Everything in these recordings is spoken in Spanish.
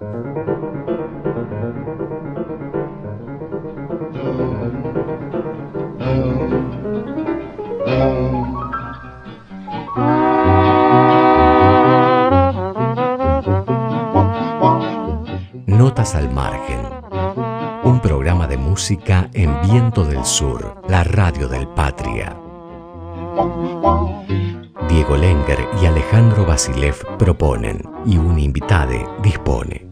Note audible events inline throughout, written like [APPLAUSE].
Notas al margen. Un programa de música en Viento del Sur, la radio del Patria. Diego Lenger y Alejandro Basilev proponen y un invitade dispone.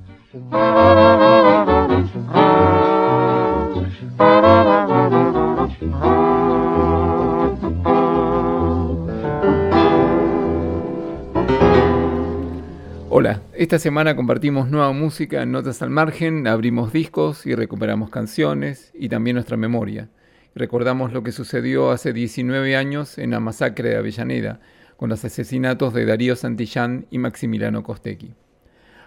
Hola, esta semana compartimos nueva música en Notas al Margen, abrimos discos y recuperamos canciones y también nuestra memoria. Recordamos lo que sucedió hace 19 años en la masacre de Avellaneda, con los asesinatos de Darío Santillán y Maximiliano Costequi.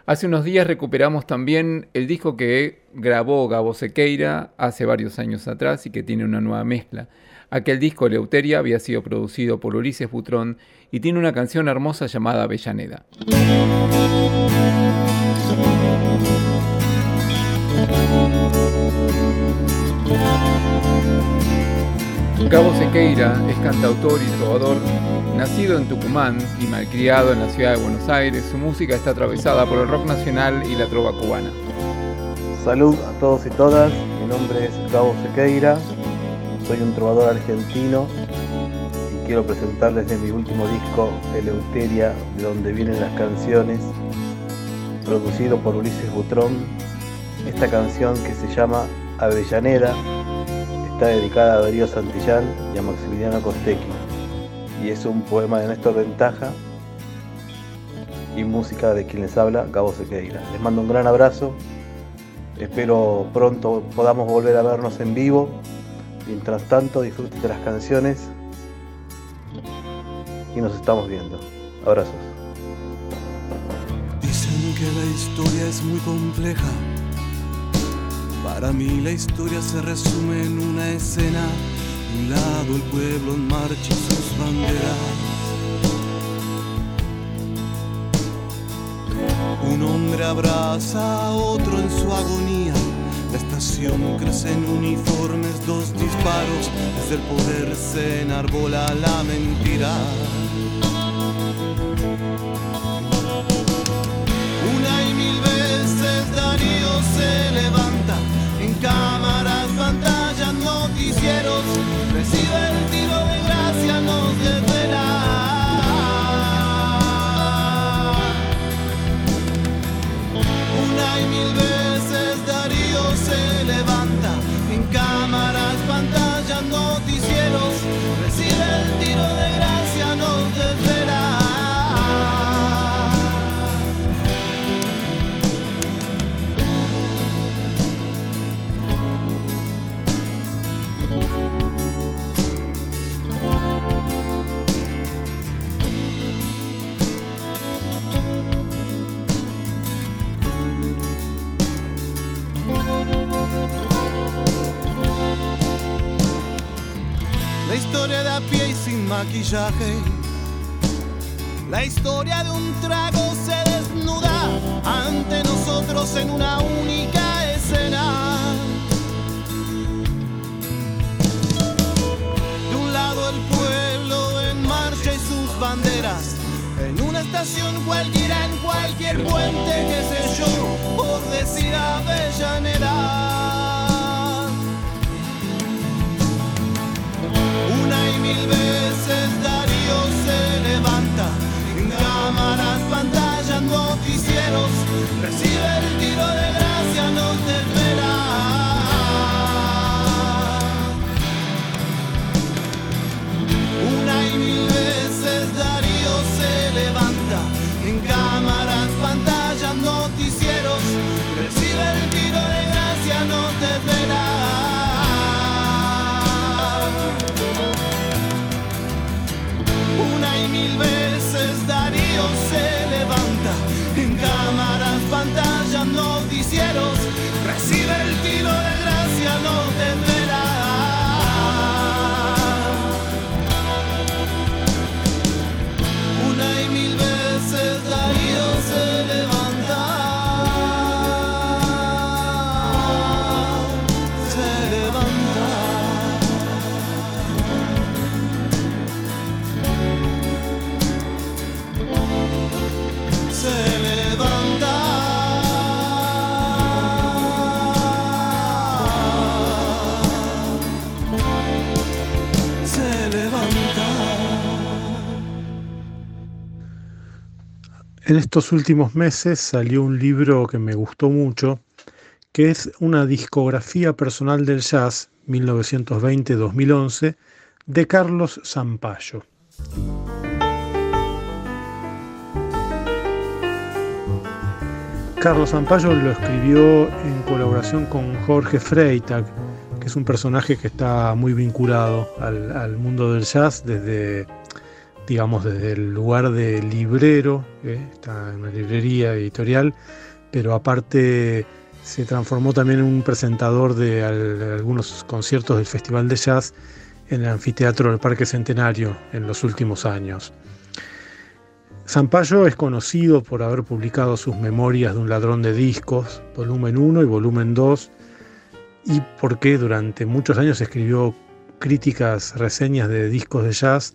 Hace unos días recuperamos también el disco que grabó Gabo Sequeira hace varios años atrás y que tiene una nueva mezcla. Aquel disco, Leuteria, había sido producido por Ulises Butrón y tiene una canción hermosa llamada Avellaneda. Gabo Sequeira es cantautor y trovador, nacido en Tucumán y malcriado en la ciudad de Buenos Aires. Su música está atravesada por el rock nacional y la trova cubana. Salud a todos y todas, mi nombre es Gabo Sequeira, soy un trovador argentino y quiero presentarles mi último disco, Eleuteria, de donde vienen las canciones, producido por Ulises Butrón, esta canción que se llama Avellaneda está dedicada a Darío Santillán y a Maximiliano Costequi y es un poema de Néstor Ventaja y música de quien les habla, Gabo Sequeira. Les mando un gran abrazo, espero pronto podamos volver a vernos en vivo. Mientras tanto, disfruten de las canciones y nos estamos viendo. Abrazos. Dicen que la historia es muy compleja para mí la historia se resume en una escena. De un lado el pueblo en marcha y sus banderas. Un hombre abraza a otro en su agonía. La estación crece en uniformes, dos disparos. Desde el poder se enarbola la mentira. Una y mil veces Darío se levanta cámaras, pantallas, noticieros, recibe el tiro de gracia, nos desvela. Una y mil veces maquillaje. La historia de un trago se desnuda ante nosotros en una única escena. De un lado el pueblo en marcha y sus banderas. En una estación cualquiera, en cualquier puente, qué sé yo, por decir Avellaneda. Mil veces Darío se levanta en cámaras, pantallas, noticieros, recibe el tiro de gracia, En estos últimos meses salió un libro que me gustó mucho, que es una discografía personal del jazz 1920-2011 de Carlos Zampayo. Carlos Zampayo lo escribió en colaboración con Jorge Freitag, que es un personaje que está muy vinculado al, mundo del jazz desde, digamos, desde el lugar de librero, está en una librería editorial, pero aparte se transformó también en un presentador de algunos conciertos del Festival de Jazz en el anfiteatro del Parque Centenario en los últimos años. Zampayo es conocido por haber publicado sus memorias de un ladrón de discos, volumen 1 y volumen 2, y porque durante muchos años escribió críticas, reseñas de discos de jazz,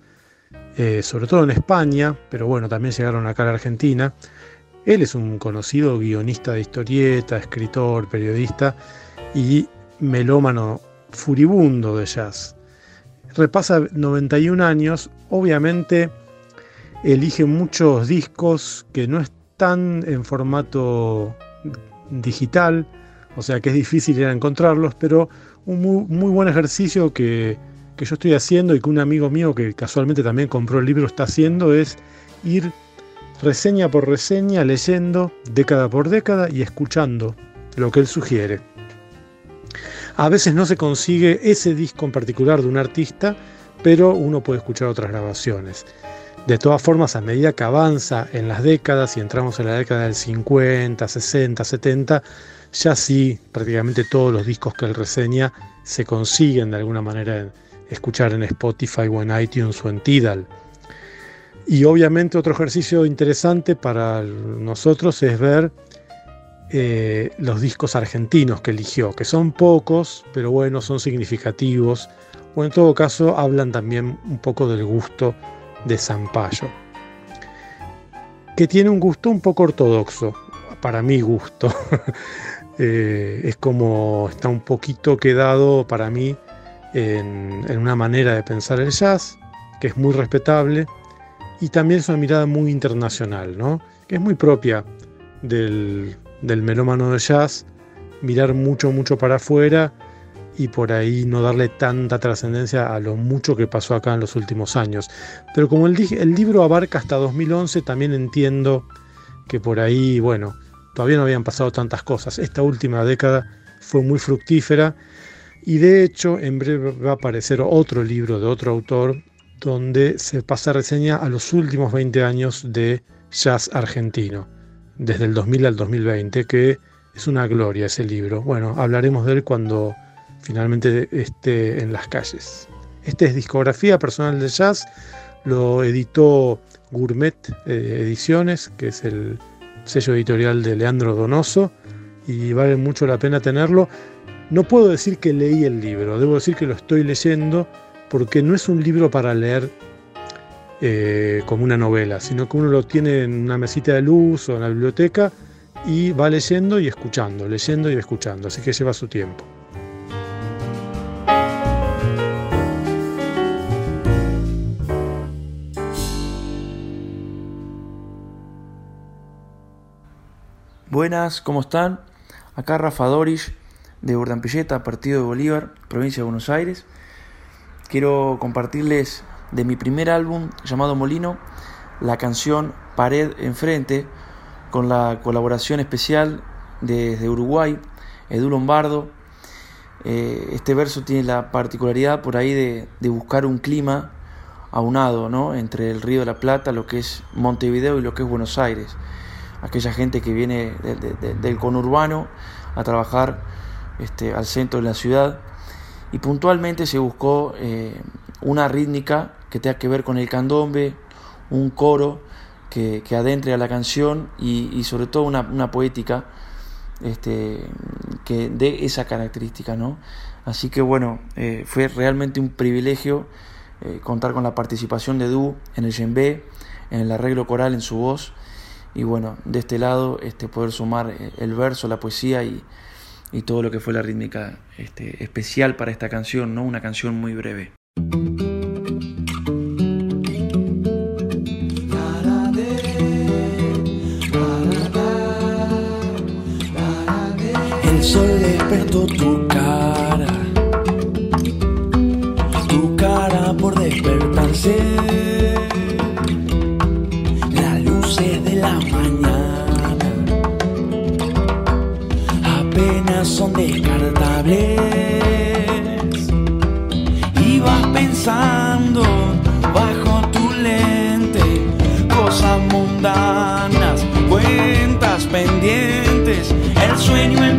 eh, sobre todo en España, pero bueno, también llegaron acá a la Argentina. Él es un conocido guionista de historieta, escritor, periodista y melómano furibundo de jazz. Repasa 91 años, obviamente elige muchos discos que no están en formato digital, o sea que es difícil ir a encontrarlos, pero un muy, buen ejercicio que, que, yo estoy haciendo y que un amigo mío que casualmente también compró el libro está haciendo es ir reseña por reseña, leyendo década por década y escuchando lo que él sugiere. A veces no se consigue ese disco en particular de un artista, pero uno puede escuchar otras grabaciones. De todas formas, a medida que avanza en las décadas y entramos en la década del 50, 60, 70, ya sí, prácticamente todos los discos que él reseña se consiguen de alguna manera escuchar en Spotify o en iTunes o en Tidal. Y obviamente otro ejercicio interesante para nosotros es ver eh, los discos argentinos que eligió, que son pocos, pero bueno, son significativos, o en todo caso hablan también un poco del gusto de Zampayo, que tiene un gusto un poco ortodoxo, para mi gusto. [LAUGHS] Eh, es como está un poquito quedado para mí en, una manera de pensar el jazz, que es muy respetable, y también es una mirada muy internacional, ¿no? que es muy propia del, del melómano de jazz, mirar mucho, mucho para afuera y por ahí no darle tanta trascendencia a lo mucho que pasó acá en los últimos años. Pero como el, el libro abarca hasta 2011, también entiendo que por ahí, bueno, todavía no habían pasado tantas cosas. Esta última década fue muy fructífera y de hecho en breve va a aparecer otro libro de otro autor donde se pasa reseña a los últimos 20 años de jazz argentino, desde el 2000 al 2020, que es una gloria ese libro. Bueno, hablaremos de él cuando finalmente esté en las calles. Este es discografía personal de jazz, lo editó Gourmet eh, Ediciones, que es el sello editorial de Leandro Donoso, y vale mucho la pena tenerlo. No puedo decir que leí el libro, debo decir que lo estoy leyendo porque no es un libro para leer eh, como una novela, sino que uno lo tiene en una mesita de luz o en la biblioteca y va leyendo y escuchando, leyendo y escuchando, así que lleva su tiempo. Buenas, ¿cómo están? Acá Rafa Dorish de Urdampilleta, Partido de Bolívar, provincia de Buenos Aires. Quiero compartirles de mi primer álbum llamado Molino la canción Pared Enfrente con la colaboración especial desde Uruguay, Edu Lombardo. Eh, este verso tiene la particularidad por ahí de, buscar un clima aunado ¿no? entre el Río de la Plata, lo que es Montevideo y lo que es Buenos Aires aquella gente que viene del conurbano a trabajar este, al centro de la ciudad. Y puntualmente se buscó eh, una rítmica que tenga que ver con el candombe, un coro que, adentre a la canción y, sobre todo una, poética este, que dé esa característica. ¿no? Así que bueno, eh, fue realmente un privilegio eh, contar con la participación de Du en el djembe, en el arreglo coral en su voz y bueno, de este lado este, poder sumar el verso, la poesía y, y todo lo que fue la rítmica este, especial para esta canción, ¿no? una canción muy breve.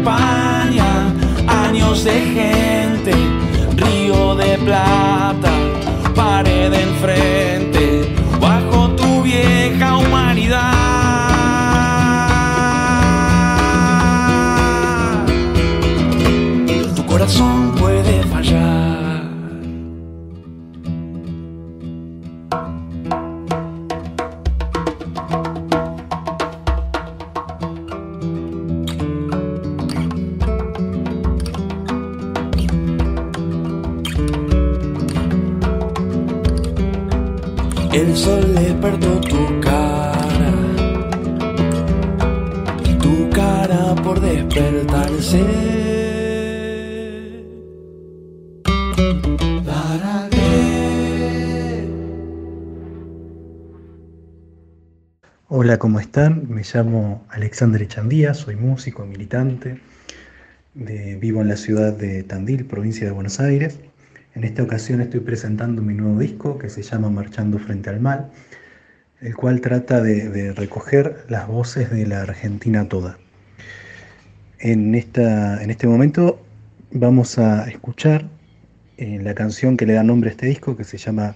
Años de El sol despertó tu cara, tu cara por despertarse. Para. Hola, ¿cómo están? Me llamo Alexander Echandía, soy músico, militante, vivo en la ciudad de Tandil, provincia de Buenos Aires. En esta ocasión estoy presentando mi nuevo disco que se llama Marchando frente al mal, el cual trata de, recoger las voces de la Argentina toda. En, esta, en este momento vamos a escuchar eh, la canción que le da nombre a este disco, que se llama,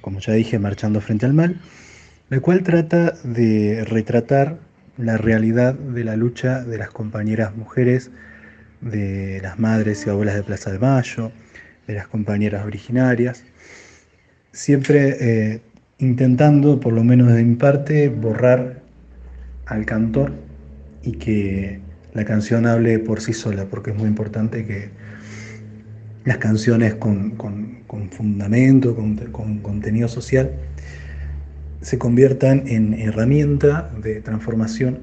como ya dije, Marchando frente al mal, la cual trata de retratar la realidad de la lucha de las compañeras mujeres, de las madres y abuelas de Plaza de Mayo, de las compañeras originarias, siempre eh, intentando, por lo menos de mi parte, borrar al cantor y que la canción hable por sí sola, porque es muy importante que las canciones con, con- con fundamento, con, con contenido social, se conviertan en herramienta de transformación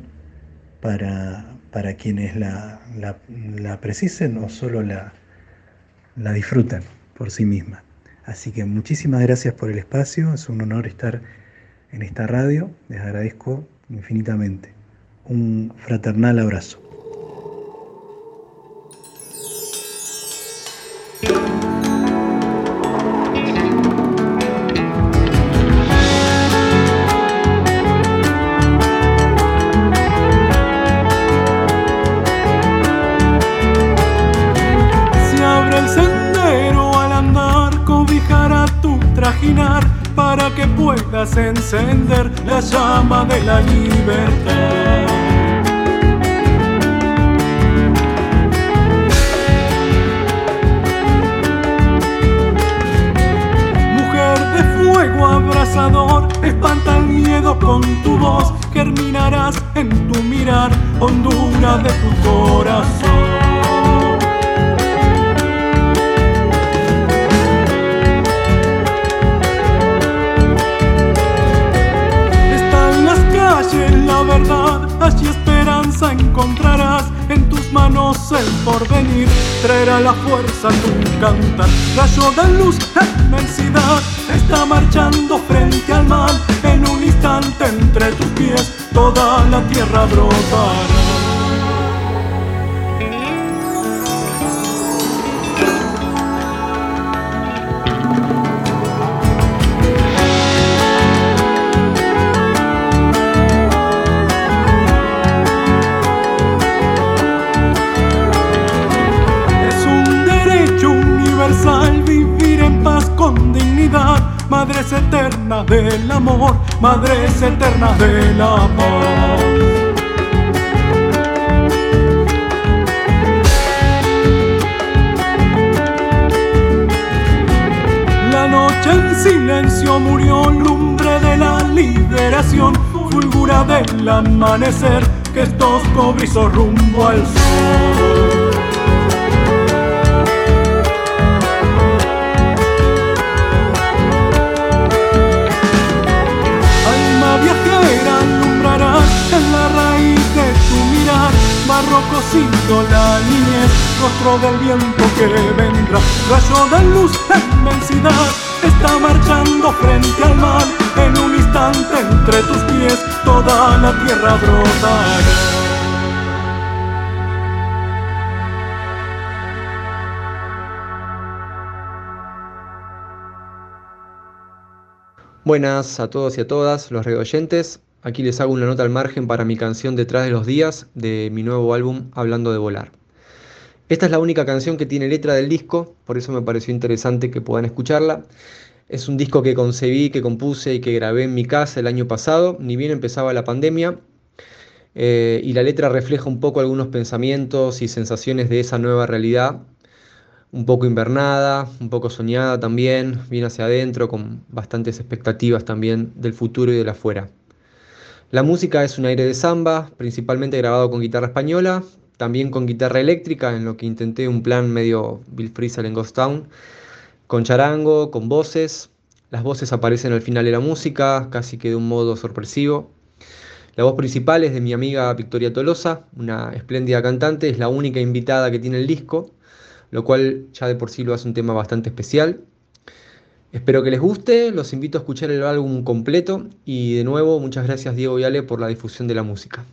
para, para quienes la, la- la precisen o solo la, la disfrutan por sí misma. Así que muchísimas gracias por el espacio, es un honor estar en esta radio, les agradezco infinitamente. Un fraternal abrazo. Que puedas encender la llama de la libertad. Mujer de fuego abrasador, espanta el miedo con tu voz, germinarás en tu mirar, hondura de tu corazón. La fuerza tu cantar. Rayo de luz, inmensidad, está marchando frente al mar. En un instante entre tus pies toda la tierra brotará. Madres eterna del amor, madres eterna del amor. La noche en silencio murió, lumbre de la liberación, fulgura del amanecer, que estos cobrizos rumbo al sol. Cocido la niñez, rostro del viento que vendrá, rayo de luz en inmensidad, está marchando frente al mar, en un instante entre tus pies toda la tierra brotará. Buenas a todos y a todas los radio oyentes. Aquí les hago una nota al margen para mi canción Detrás de los días de mi nuevo álbum Hablando de volar. Esta es la única canción que tiene letra del disco, por eso me pareció interesante que puedan escucharla. Es un disco que concebí, que compuse y que grabé en mi casa el año pasado, ni bien empezaba la pandemia, eh, y la letra refleja un poco algunos pensamientos y sensaciones de esa nueva realidad, un poco invernada, un poco soñada también, bien hacia adentro, con bastantes expectativas también del futuro y del afuera. La música es un aire de samba, principalmente grabado con guitarra española, también con guitarra eléctrica, en lo que intenté un plan medio Bill Frisell en Ghost Town, con charango, con voces. Las voces aparecen al final de la música, casi que de un modo sorpresivo. La voz principal es de mi amiga Victoria Tolosa, una espléndida cantante, es la única invitada que tiene el disco, lo cual ya de por sí lo hace un tema bastante especial. Espero que les guste, los invito a escuchar el álbum completo y de nuevo muchas gracias Diego y Ale por la difusión de la música.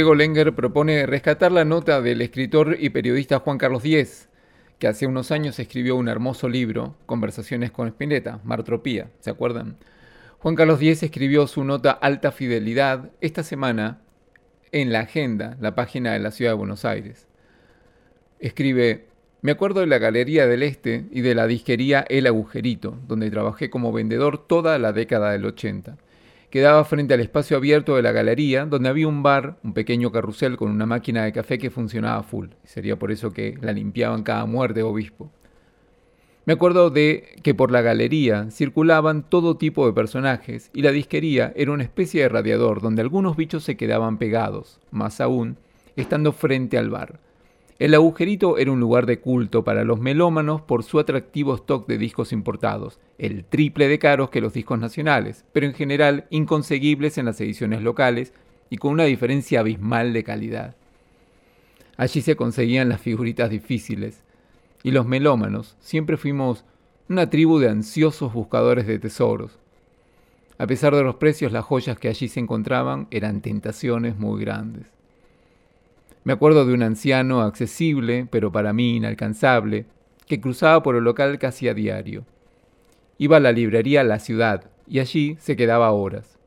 Diego Lenger propone rescatar la nota del escritor y periodista Juan Carlos Díez, que hace unos años escribió un hermoso libro, Conversaciones con Spinetta, Martropía, ¿se acuerdan? Juan Carlos Díez escribió su nota Alta Fidelidad esta semana en la agenda, la página de la Ciudad de Buenos Aires. Escribe, me acuerdo de la Galería del Este y de la disquería El Agujerito, donde trabajé como vendedor toda la década del 80. Quedaba frente al espacio abierto de la galería, donde había un bar, un pequeño carrusel con una máquina de café que funcionaba full. Sería por eso que la limpiaban cada muerte obispo. Me acuerdo de que por la galería circulaban todo tipo de personajes y la disquería era una especie de radiador donde algunos bichos se quedaban pegados, más aún, estando frente al bar. El agujerito era un lugar de culto para los melómanos por su atractivo stock de discos importados, el triple de caros que los discos nacionales, pero en general inconseguibles en las ediciones locales y con una diferencia abismal de calidad. Allí se conseguían las figuritas difíciles, y los melómanos siempre fuimos una tribu de ansiosos buscadores de tesoros. A pesar de los precios, las joyas que allí se encontraban eran tentaciones muy grandes. Me acuerdo de un anciano accesible, pero para mí inalcanzable, que cruzaba por el local casi a diario. Iba a la librería La Ciudad y allí se quedaba horas,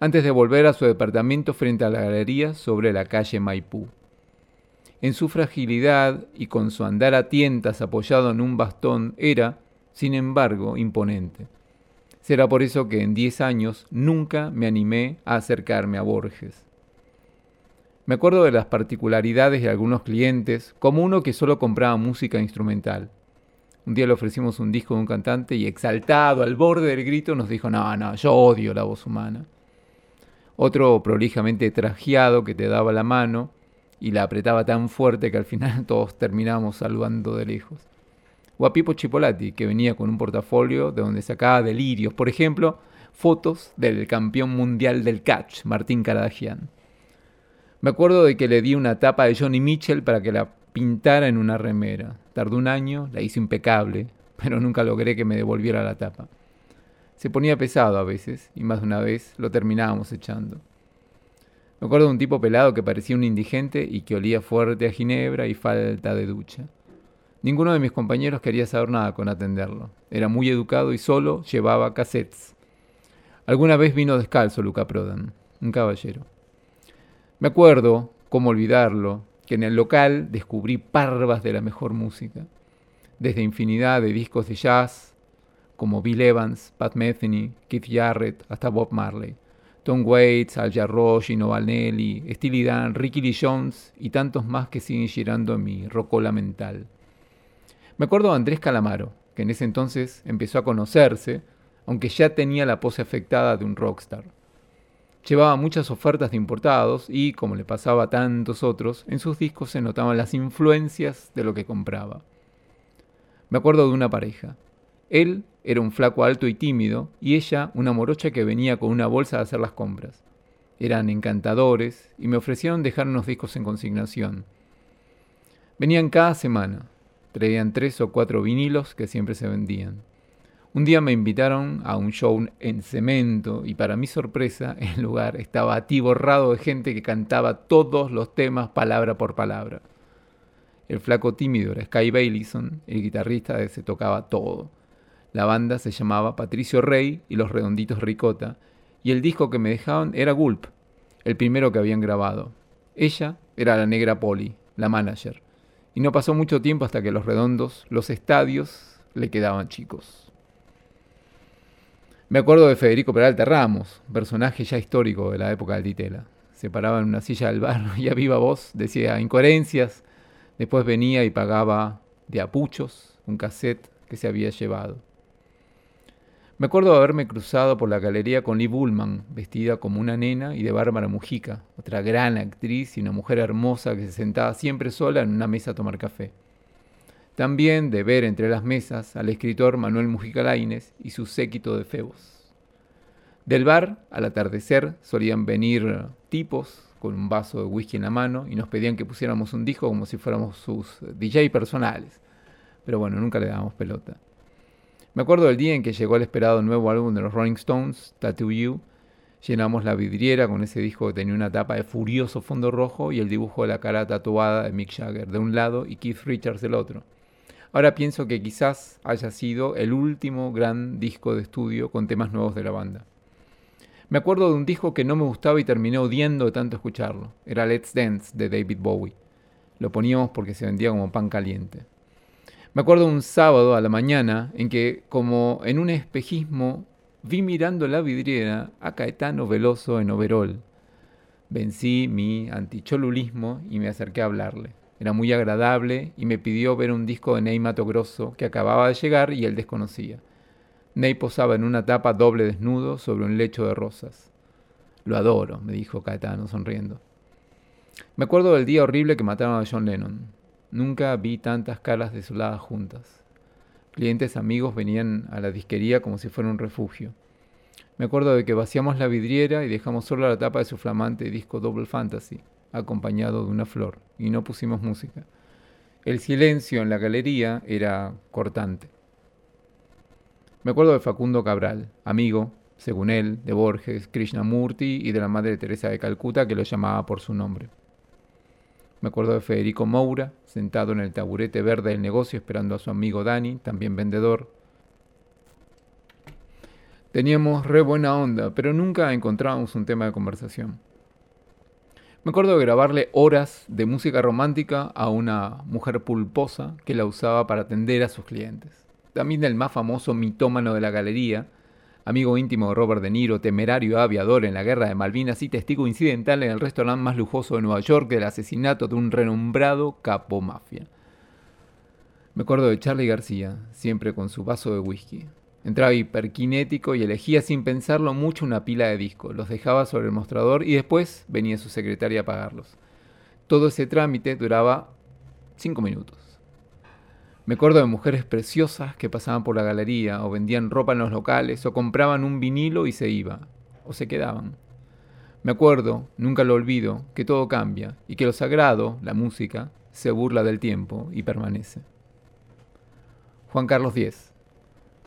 antes de volver a su departamento frente a la galería sobre la calle Maipú. En su fragilidad y con su andar a tientas apoyado en un bastón era, sin embargo, imponente. Será por eso que en diez años nunca me animé a acercarme a Borges. Me acuerdo de las particularidades de algunos clientes, como uno que solo compraba música instrumental. Un día le ofrecimos un disco de un cantante y exaltado, al borde del grito, nos dijo, no, no, yo odio la voz humana. Otro prolijamente trajeado que te daba la mano y la apretaba tan fuerte que al final [LAUGHS] todos terminamos saludando de lejos. O a Pipo Chipolati, que venía con un portafolio de donde sacaba delirios, por ejemplo, fotos del campeón mundial del catch, Martín Caradagian. Me acuerdo de que le di una tapa de Johnny Mitchell para que la pintara en una remera. Tardó un año, la hice impecable, [LAUGHS] pero nunca logré que me devolviera la tapa. Se ponía pesado a veces, y más de una vez lo terminábamos echando. Me acuerdo de un tipo pelado que parecía un indigente y que olía fuerte a ginebra y falta de ducha. Ninguno de mis compañeros quería saber nada con atenderlo. Era muy educado y solo llevaba cassettes. Alguna vez vino descalzo Luca Prodan, un caballero. Me acuerdo, cómo olvidarlo, que en el local descubrí parvas de la mejor música, desde infinidad de discos de jazz, como Bill Evans, Pat Metheny, Keith Jarrett, hasta Bob Marley. Tom Waits, Al Jarreau, Gino Vanelli, Steely Dan, Ricky Lee Jones y tantos más que siguen girando mi rocola mental. Me acuerdo de Andrés Calamaro, que en ese entonces empezó a conocerse, aunque ya tenía la pose afectada de un rockstar. Llevaba muchas ofertas de importados y, como le pasaba a tantos otros, en sus discos se notaban las influencias de lo que compraba. Me acuerdo de una pareja. Él era un flaco alto y tímido, y ella una morocha que venía con una bolsa a hacer las compras. Eran encantadores y me ofrecieron dejar unos discos en consignación. Venían cada semana, traían tres o cuatro vinilos que siempre se vendían. Un día me invitaron a un show en cemento y para mi sorpresa [LAUGHS] el lugar estaba atiborrado de gente que cantaba todos los temas palabra por palabra. El flaco tímido era Sky Baileyson, el guitarrista de Se tocaba todo. La banda se llamaba Patricio Rey y los Redonditos Ricota, y el disco que me dejaban era Gulp, el primero que habían grabado. Ella era la negra Polly, la manager, y no pasó mucho tiempo hasta que los redondos, los estadios, le quedaban chicos. Me acuerdo de Federico Peralta Ramos, personaje ya histórico de la época del Titela. Se paraba en una silla del bar y a viva voz decía incoherencias, después venía y pagaba de apuchos un cassette que se había llevado. Me acuerdo de haberme cruzado por la galería con Lee Bullman, vestida como una nena, y de Bárbara Mujica, otra gran actriz y una mujer hermosa que se sentaba siempre sola en una mesa a tomar café. También de ver entre las mesas al escritor Manuel Mujica Laines y su séquito de febos. Del bar, al atardecer, solían venir tipos con un vaso de whisky en la mano y nos pedían que pusiéramos un disco como si fuéramos sus DJ personales. Pero bueno, nunca le dábamos pelota. Me acuerdo del día en que llegó el esperado nuevo álbum de los Rolling Stones, Tattoo You, Llenamos la vidriera con ese disco que tenía una tapa de furioso fondo rojo y el dibujo de la cara tatuada de Mick Jagger de un lado y Keith Richards del otro. Ahora pienso que quizás haya sido el último gran disco de estudio con temas nuevos de la banda. Me acuerdo de un disco que no me gustaba y terminé odiando de tanto escucharlo. Era Let's Dance de David Bowie. Lo poníamos porque se vendía como pan caliente. Me acuerdo un sábado a la mañana en que, como en un espejismo, vi mirando la vidriera a Caetano Veloso en overol. Vencí mi anticholulismo y me acerqué a hablarle. Era muy agradable y me pidió ver un disco de Ney Mato Grosso que acababa de llegar y él desconocía. Ney posaba en una tapa doble desnudo sobre un lecho de rosas. Lo adoro, me dijo Caetano sonriendo. Me acuerdo del día horrible que mataron a John Lennon. Nunca vi tantas caras desoladas juntas. Clientes amigos venían a la disquería como si fuera un refugio. Me acuerdo de que vaciamos la vidriera y dejamos solo la tapa de su flamante disco Double Fantasy, acompañado de una flor, y no pusimos música. El silencio en la galería era cortante. Me acuerdo de Facundo Cabral, amigo, según él, de Borges, Krishnamurti y de la Madre Teresa de Calcuta que lo llamaba por su nombre. Me acuerdo de Federico Moura, sentado en el taburete verde del negocio esperando a su amigo Dani, también vendedor. Teníamos re buena onda, pero nunca encontrábamos un tema de conversación. Me acuerdo de grabarle horas de música romántica a una mujer pulposa que la usaba para atender a sus clientes. También del más famoso mitómano de la galería, amigo íntimo de Robert De Niro, temerario aviador en la guerra de Malvinas y testigo incidental en el restaurante más lujoso de Nueva York del asesinato de un renombrado capo mafia. Me acuerdo de Charlie García, siempre con su vaso de whisky. Entraba hiperkinético y elegía sin pensarlo mucho una pila de discos, los dejaba sobre el mostrador y después venía su secretaria a pagarlos. Todo ese trámite duraba cinco minutos. Me acuerdo de mujeres preciosas que pasaban por la galería o vendían ropa en los locales o compraban un vinilo y se iban o se quedaban. Me acuerdo, nunca lo olvido, que todo cambia y que lo sagrado, la música, se burla del tiempo y permanece. Juan Carlos X,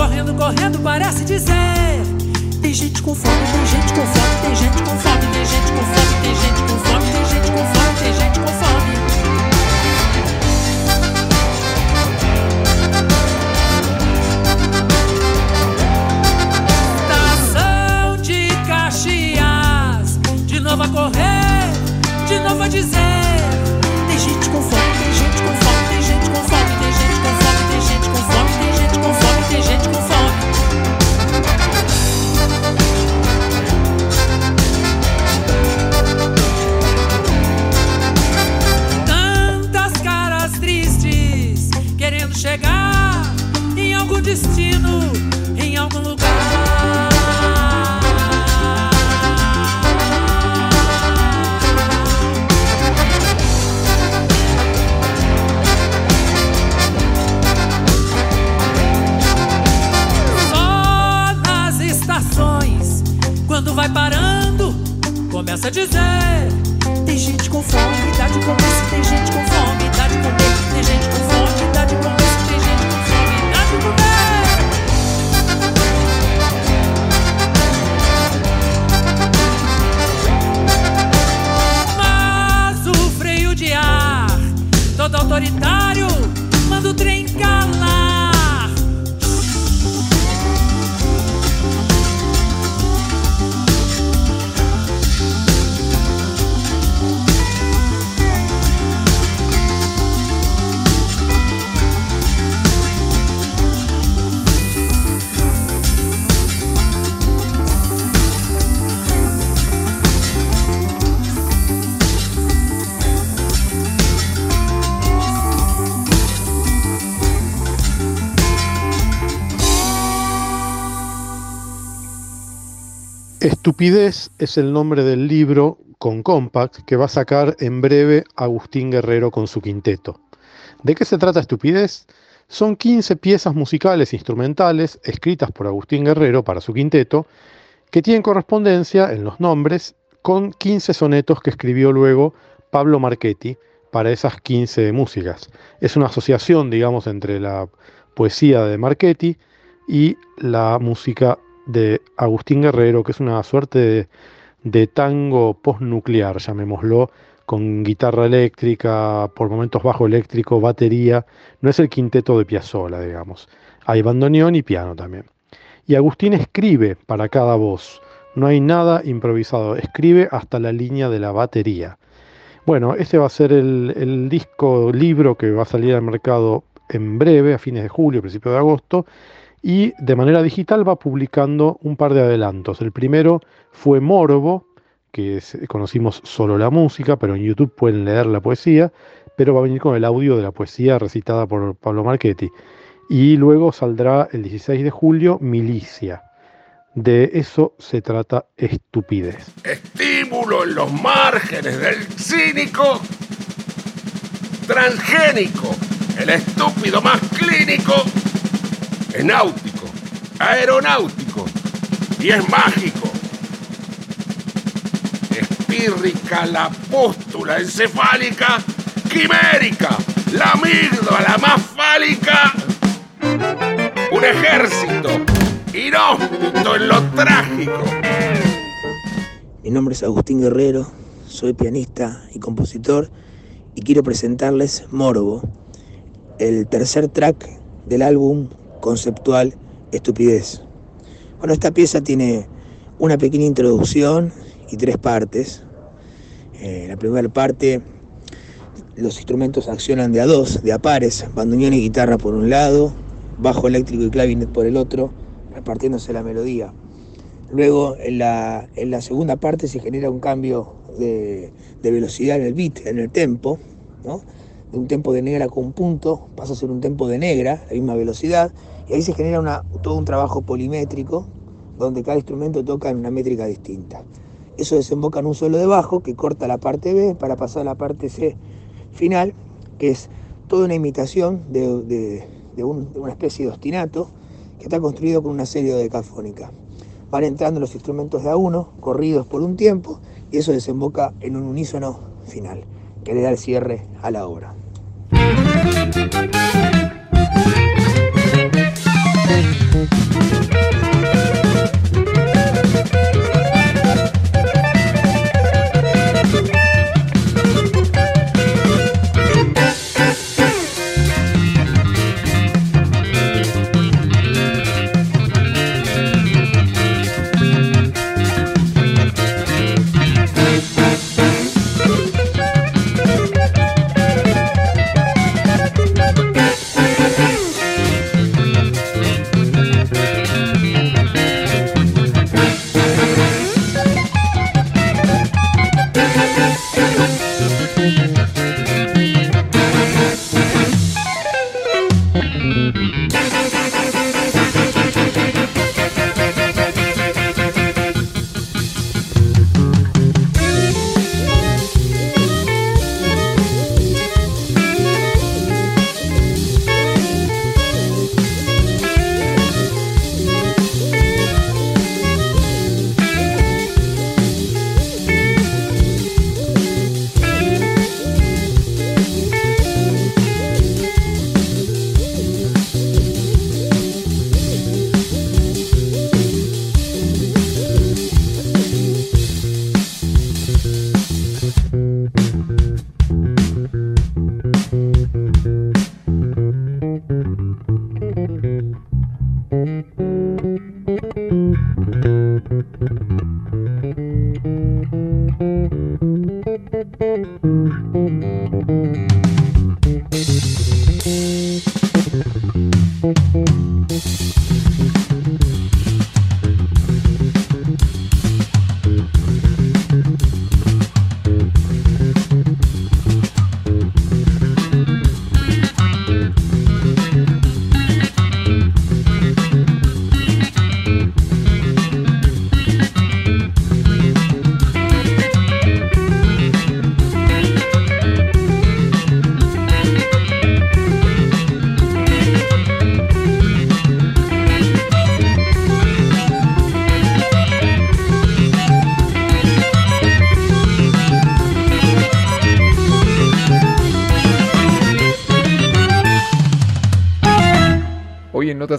correndo, correndo, parece dizer: Tem gente com fome, tem gente com fome, tem gente com fome, tem gente com fome, tem gente com fome, tem gente com fome, tem gente com fome. Estação de Caxias, de novo a correr, de novo a dizer: Tem gente com fome. julgo destino em algum lugar. quando vai parando, começa a dizer: Tem gente com fome, dá de comer, tem gente com fome, dá de comer, tem gente com fome. Estupidez es el nombre del libro con Compact que va a sacar en breve Agustín Guerrero con su quinteto. ¿De qué se trata Estupidez? Son 15 piezas musicales instrumentales escritas por Agustín Guerrero para su quinteto, que tienen correspondencia en los nombres con 15 sonetos que escribió luego Pablo Marchetti para esas 15 músicas. Es una asociación, digamos, entre la poesía de Marchetti y la música de Agustín Guerrero, que es una suerte de, de tango postnuclear, llamémoslo, con guitarra eléctrica, por momentos bajo eléctrico, batería. No es el quinteto de Piazzolla, digamos. Hay bandoneón y piano también. Y Agustín escribe para cada voz. No hay nada improvisado. Escribe hasta la línea de la batería. Bueno, este va a ser el, el disco libro que va a salir al mercado en breve, a fines de julio, principio de agosto, y de manera digital va publicando un par de adelantos. El primero fue Morbo, que conocimos solo la música, pero en YouTube pueden leer la poesía, pero va a venir con el audio de la poesía recitada por Pablo Marchetti. Y luego saldrá el 16 de julio Milicia. De eso se trata estupidez. Estímulo en los márgenes del cínico, transgénico, el estúpido más clínico, es náutico, aeronáutico y es mágico. Espírrica, la pústula encefálica, quimérica, la amígdala más fálica. Un ejército inhóspito en lo trágico. Mi nombre es Agustín Guerrero, soy pianista y compositor y quiero presentarles Morbo, el tercer track del álbum conceptual Estupidez. Bueno, esta pieza tiene una pequeña introducción y tres partes. Eh, la primera parte, los instrumentos accionan de a dos, de a pares, bandoneón y guitarra por un lado, bajo eléctrico y clavinet por el otro, repartiéndose la melodía. Luego, en la, en la segunda parte se genera un cambio de, de velocidad en el beat, en el tempo, ¿no? De un tempo de negra con punto, pasa a ser un tempo de negra, la misma velocidad, y ahí se genera todo un trabajo polimétrico, donde cada instrumento toca en una métrica distinta. Eso desemboca en un solo de bajo que corta la parte B para pasar a la parte C final, que es toda una imitación de, de una especie de ostinato que está construido con una serie de decafónica. Van entrando los instrumentos de a uno, corridos por un tiempo, y eso desemboca en un unísono final, que le da el cierre a la obra. Thank you.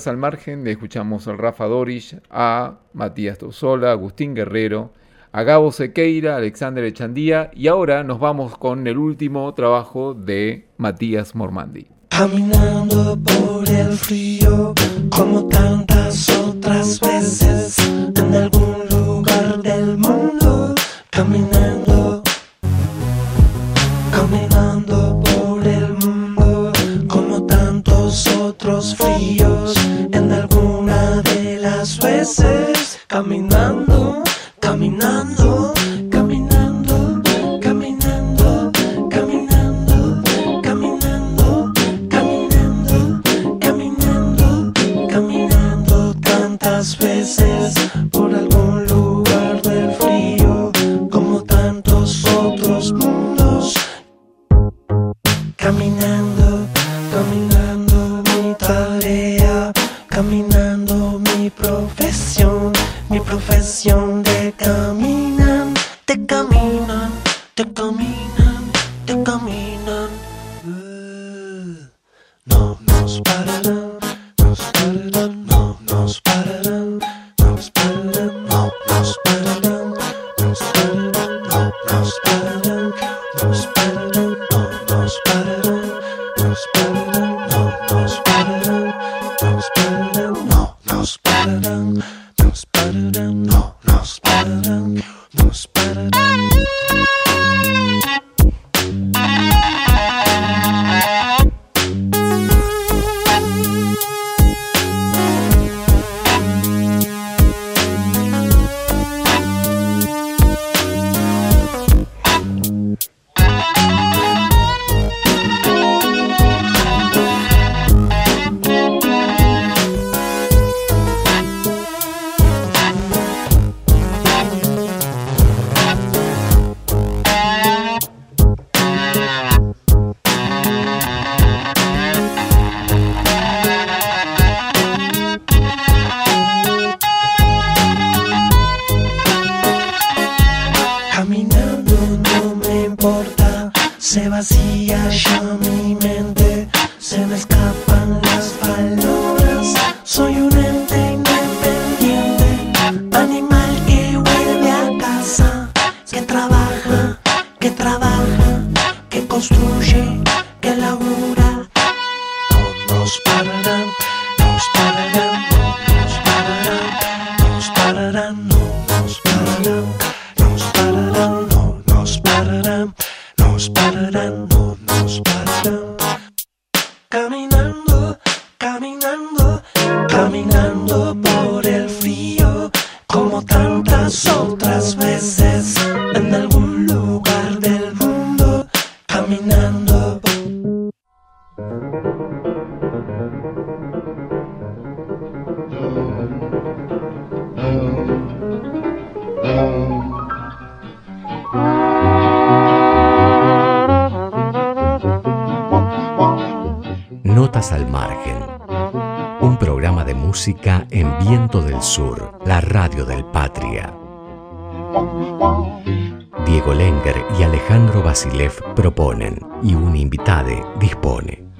Al margen le escuchamos a Rafa Dorish, a Matías Tosola, Agustín Guerrero, a Gabo Sequeira, Alexander Echandía y ahora nos vamos con el último trabajo de Matías Mormandi. Caminando por el frío como tantas otras veces en algún lugar del mundo, caminando caminando, caminando. Sur, la radio del Patria. Diego Lenger y Alejandro Basilev proponen y un invitade dispone.